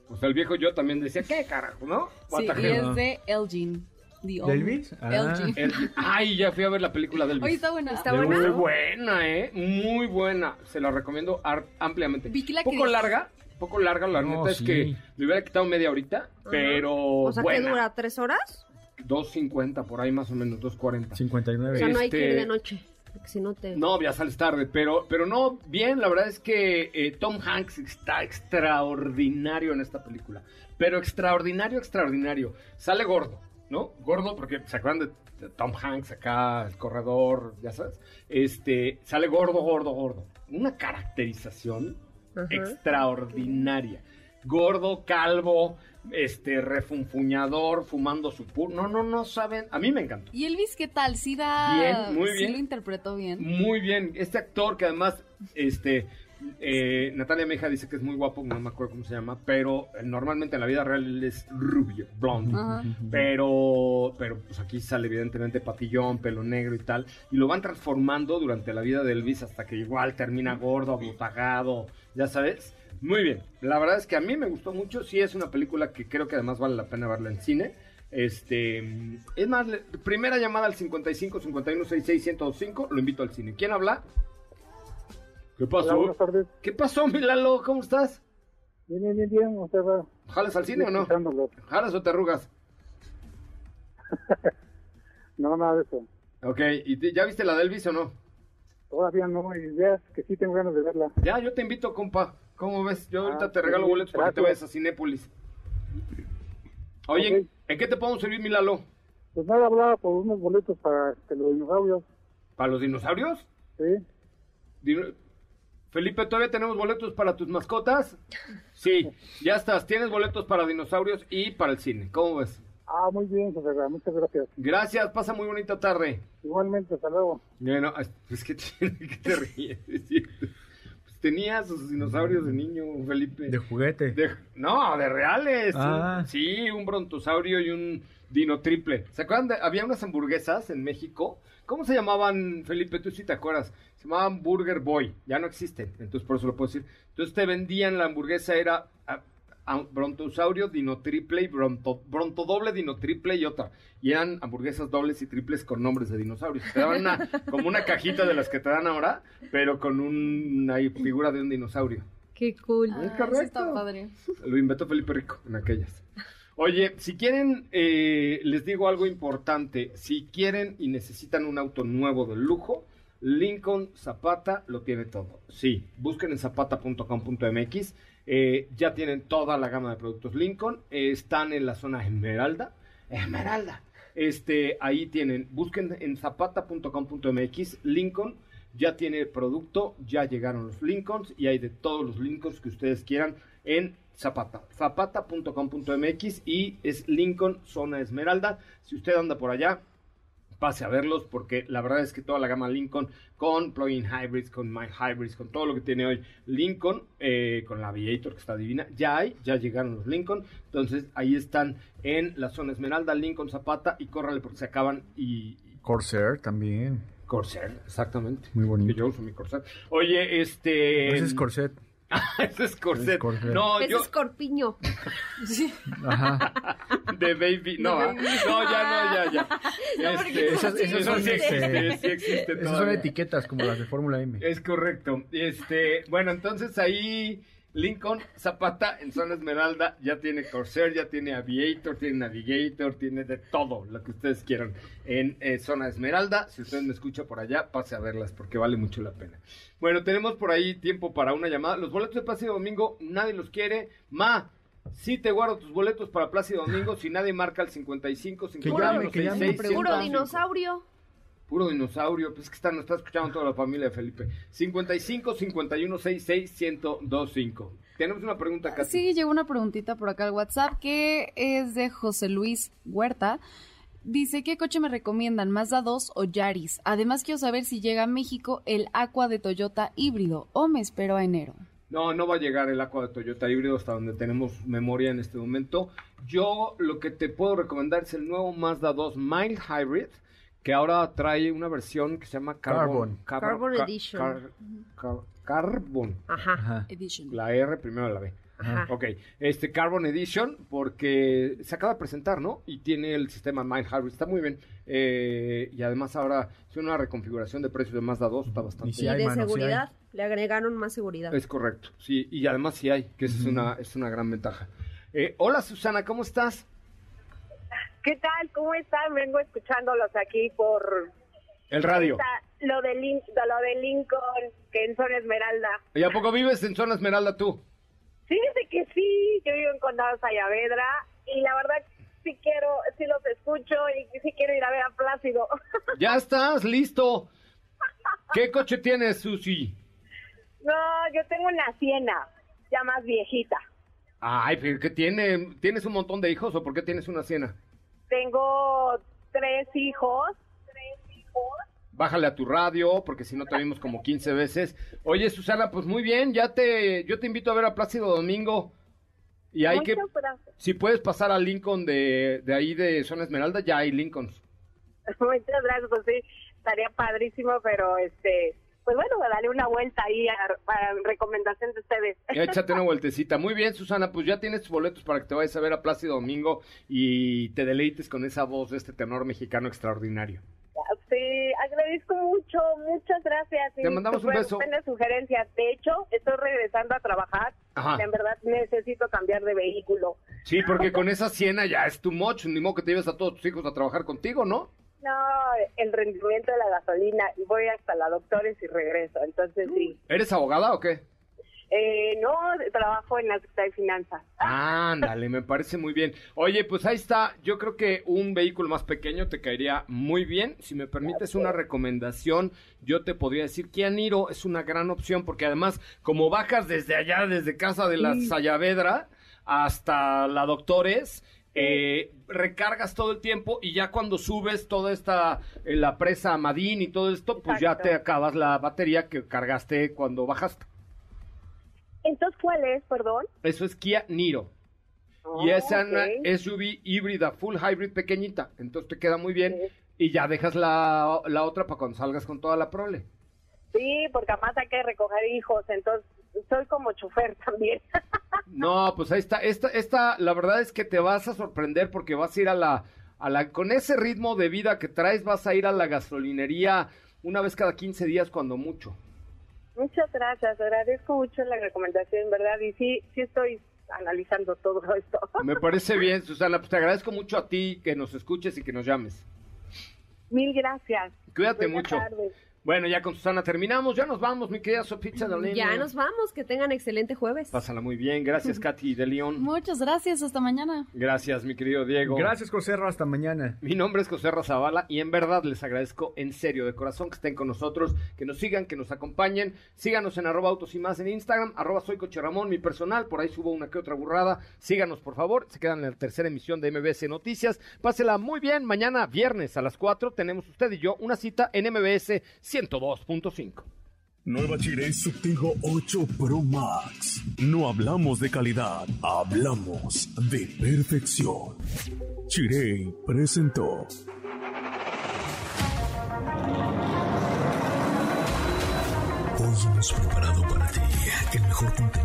O sea, el viejo yo también decía, ¿qué carajo, no? Sí, y es de Elgin. The Old ¿De Me. Elvis? Ah. El- Ay, ya fui a ver la película del Oye, está buena. Está Muy buena. buena, ¿eh? Muy buena. Se la recomiendo ampliamente. Que poco quería- larga, poco larga, la No, neta es sí. que le hubiera quitado media horita, pero O sea, ¿qué buena. dura? ¿Tres horas? 2.50, por ahí más o menos, 2.40. 59. O sea, no hay que ir Este- de noche. Porque si no te... No, ya sales tarde, pero, pero no, bien, la verdad es que eh, Tom Hanks está extraordinario en esta película. Pero extraordinario, extraordinario. Sale gordo, ¿no? Gordo porque se acuerdan de, Tom Hanks acá, el corredor, ya sabes. Este, sale gordo, gordo, gordo. Una caracterización Ajá. extraordinaria. Gordo, calvo, este, refunfuñador, fumando su pur. No, no, no saben. A mí me encantó. ¿Y Elvis qué tal? Sí da... Bien, muy Sí bien. lo interpretó bien. Muy bien. Este actor que además, este, eh, Natalia Meja dice que es muy guapo, no me acuerdo cómo se llama, pero eh, normalmente en la vida real él es rubio, blonde. Ajá. Pero, pero pues aquí sale evidentemente patillón, pelo negro y tal. Y lo van transformando durante la vida de Elvis hasta que igual termina gordo, abotagado, ya sabes. Muy bien. La verdad es que a mí me gustó mucho. Sí es una película que creo que además vale la pena verla en cine. Este, es más, le- primera llamada al 55 51 66 1025. Lo invito al cine. ¿Quién habla? ¿Qué pasó? Hola, buenas tardes. ¿Qué pasó, mi Lalo? ¿Cómo estás? Bien, bien, bien, bien. Sea, va. ¿Jalas al cine o no? ¿Jalas o te arrugas? *laughs* No, nada de eso. Ok, ¿y te- ya viste la de Elvis o no? Todavía no, y veas que sí tengo ganas de verla. Ya, yo te invito, compa. ¿Cómo ves? Yo ahorita Ah, te regalo boletos para que te vayas a Cinépolis. Oye. ¿en qué te podemos servir, mi Lalo? Pues nada, hablaba por unos boletos para este, los dinosaurios. ¿Para los dinosaurios? Sí. Dino- Felipe, ¿todavía tenemos boletos para tus mascotas? Sí, ya estás. Tienes boletos para dinosaurios y para el cine. ¿Cómo ves? Ah, muy bien, José muchas gracias. Gracias, pasa muy bonita tarde. Igualmente, hasta luego. Bueno, es que *laughs* te, que te ríes. Tenía sus dinosaurios de niño, Felipe. De juguete. De- no, de reales. Ah. Sí, un brontosaurio y un dino triple. ¿Se acuerdan? De, había unas hamburguesas en México. ¿Cómo se llamaban, Felipe? Tú sí te acuerdas. Se llamaban Burger Boy. Ya no existen. Entonces, por eso lo puedo decir. Entonces, te vendían la hamburguesa, era ah, brontosaurio, dino triple y bronto, brontodoble, dino triple y otra. Y eran hamburguesas dobles y triples con nombres de dinosaurios. Te daban una, *laughs* como una cajita de las que te dan ahora, pero con una figura de un dinosaurio. Qué cool. Ah, sí correcto. está padre. Lo inventó Felipe Rico en aquellas. Oye, si quieren, eh, les digo algo importante. Si quieren y necesitan un auto nuevo de lujo, Lincoln Zapata lo tiene todo. Sí, busquen en zapata.com.mx. eh, ya tienen toda la gama de productos Lincoln. eh, están en la zona Esmeralda. Esmeralda. Este, ahí tienen, busquen en zapata.com.mx. Lincoln ya tiene producto, ya llegaron los Lincolns y hay de todos los Lincolns que ustedes quieran en Zapata. Zapata.com.mx y es Lincoln Zona Esmeralda. Si usted anda por allá, pase a verlos porque la verdad es que toda la gama Lincoln con plug-in hybrids, con my hybrids, con todo lo que tiene hoy Lincoln, eh, con la Aviator que está divina, ya hay, ya llegaron los Lincoln, entonces ahí están en la zona Esmeralda, Lincoln Zapata y córrale porque se acaban y... Corsair también. Corsair, exactamente. Muy bonito. Que yo uso mi Corsair. Oye, este... Ese es corset. Ese *laughs* es Corsair. Es. No, Ese yo... es corpiño. *laughs* Ajá. De baby. No, ¿ah? no, ya, no, ya, ya. *laughs* Este, eso sí existe, este, sí existe Esas son todavía. etiquetas como las de Fórmula M. Es correcto. Este, bueno, entonces ahí Lincoln Zapata en zona Esmeralda ya tiene Corsair, ya tiene Aviator, tiene Navigator, tiene de todo lo que ustedes quieran en eh, zona Esmeralda. Si usted me escucha por allá, pase a verlas porque vale mucho la pena. Bueno, tenemos por ahí tiempo para una llamada. Los boletos de Plácido Domingo, nadie los quiere. Ma, sí te guardo tus boletos para Plácido Domingo si nadie marca el 55 51 llame, que llame. 66 Puro 105. dinosaurio. Puro dinosaurio, pues es que está, nos está escuchando toda la familia de Felipe. 55 51 66 1025. Tenemos una pregunta acá. Sí, llegó una preguntita por acá al WhatsApp que es de José Luis Huerta. Dice, ¿qué coche me recomiendan? ¿Mazda 2 o Yaris? Además quiero saber si llega a México el Aqua de Toyota híbrido o me espero a enero. No, no va a llegar el Aqua de Toyota híbrido hasta donde tenemos memoria en este momento. Yo lo que te puedo recomendar es el nuevo Mazda 2 Mild Hybrid, que ahora trae una versión que se llama Carbon. Carbon Ca- Edition. car- car- carbon. Ajá. Edition. La R primero la B. Ajá. Ok, este Carbon Edition, porque se acaba de presentar, ¿no? Y tiene el sistema Mild Hybrid, está muy bien. Eh, y además ahora es una reconfiguración de precios de Mazda 2, está bastante Y si Y de mano, seguridad, le agregaron más seguridad. Es correcto, sí, y además sí hay, que esa es, una, es una gran ventaja. Eh, hola Susana, ¿cómo estás? ¿Qué tal? ¿Cómo están? Vengo escuchándolos aquí por El radio. esta- lo, de Lin- lo de Lincoln, que en Zona Esmeralda. ¿Y a poco vives en Zona Esmeralda tú? Fíjese que sí, yo vivo en Condado Sayavedra y la verdad sí quiero, sí los escucho y sí quiero ir a ver a Plácido. *laughs* Ya estás, listo. ¿Qué coche tienes, Susi? no, yo tengo una Siena, ya más viejita. Ay, pero ¿qué tiene? ¿Tienes un montón de hijos o por qué tienes una Siena? Tengo tres hijos. Tres hijos. Bájale a tu radio, porque si no te vimos como 15 veces. Oye, Susana, pues muy bien, ya te, yo te invito a ver a Plácido Domingo. Y hay que, gracias. si puedes pasar al Lincoln de, de ahí de Zona Esmeralda, ya hay Lincolns. *laughs* Muchas gracias, pues sí, estaría padrísimo, pero este, pues bueno, daré una vuelta ahí a, para recomendación de ustedes. *laughs* Échate una vueltecita. Muy bien, Susana, pues ya tienes tus boletos para que te vayas a ver a Plácido Domingo y te deleites con esa voz de este tenor mexicano extraordinario. Sí, agradezco mucho, muchas gracias. Te mandamos un beso. sugerencias. De hecho, estoy regresando a trabajar. Ajá. En verdad necesito cambiar de vehículo. Sí, porque con esa siena ya es too much, ni modo que te lleves a todos tus hijos a trabajar contigo, ¿no? No, el rendimiento de la gasolina y voy hasta la doctores y regreso. Entonces sí. ¿Eres abogada o qué? Eh, no, trabajo en la Secretaría de Finanzas. Ándale, me parece muy bien. Oye, pues ahí está. Yo creo que un vehículo más pequeño te caería muy bien. Si me permites una recomendación, yo te podría decir que Niro es una gran opción porque además, como bajas desde allá, desde casa de la Sayavedra hasta la Doctores, eh, recargas todo el tiempo y ya cuando subes toda esta, eh, la presa Amadín y todo esto, pues ya te acabas la batería que cargaste cuando bajaste. Entonces, ¿cuál es, perdón? Eso es Kia Niro. Oh, Y es una ok. SUV híbrida, full hybrid pequeñita. Entonces te queda muy bien. Y ya dejas la, la otra para cuando salgas con toda la prole. Sí, porque además hay que recoger hijos, entonces soy como chofer *laughs* también. No, pues ahí está. Esta, esta, la verdad es que te vas a sorprender porque vas a ir a la, a la, con ese ritmo de vida que traes, vas a ir a la gasolinería una vez cada 15 días cuando mucho. Muchas gracias, agradezco mucho la recomendación, ¿verdad? Y sí, sí estoy analizando todo esto. Me *laughs* parece bien, Susana. Pues te agradezco mucho a ti que nos escuches y que nos llames. Mil gracias. Cuídate Buenas mucho. tardes. Bueno, ya con Susana terminamos. Ya nos vamos, mi querida Sopizza de Ya nos vamos, que tengan excelente jueves. Pásala muy bien. Gracias, *laughs* Katy de León. Muchas gracias, hasta mañana. Gracias, mi querido Diego. Gracias, José Hasta mañana. Mi nombre es José Razabala y en verdad les agradezco en serio, de corazón, que estén con nosotros, que nos sigan, que nos acompañen. Síganos en arroba autos y más en Instagram, arroba soy Coche Ramón, mi personal, por ahí subo una que otra burrada. Síganos, por favor. Se quedan en la tercera emisión de MBS Noticias. Pásela muy bien. Mañana, viernes a las 4, tenemos usted y yo una cita en MBS 102.5. Nueva Chirey Subtigo 8 Pro Max. No hablamos de calidad, hablamos de perfección. Chirey presentó. Hoy hemos preparado para ti el mejor contenido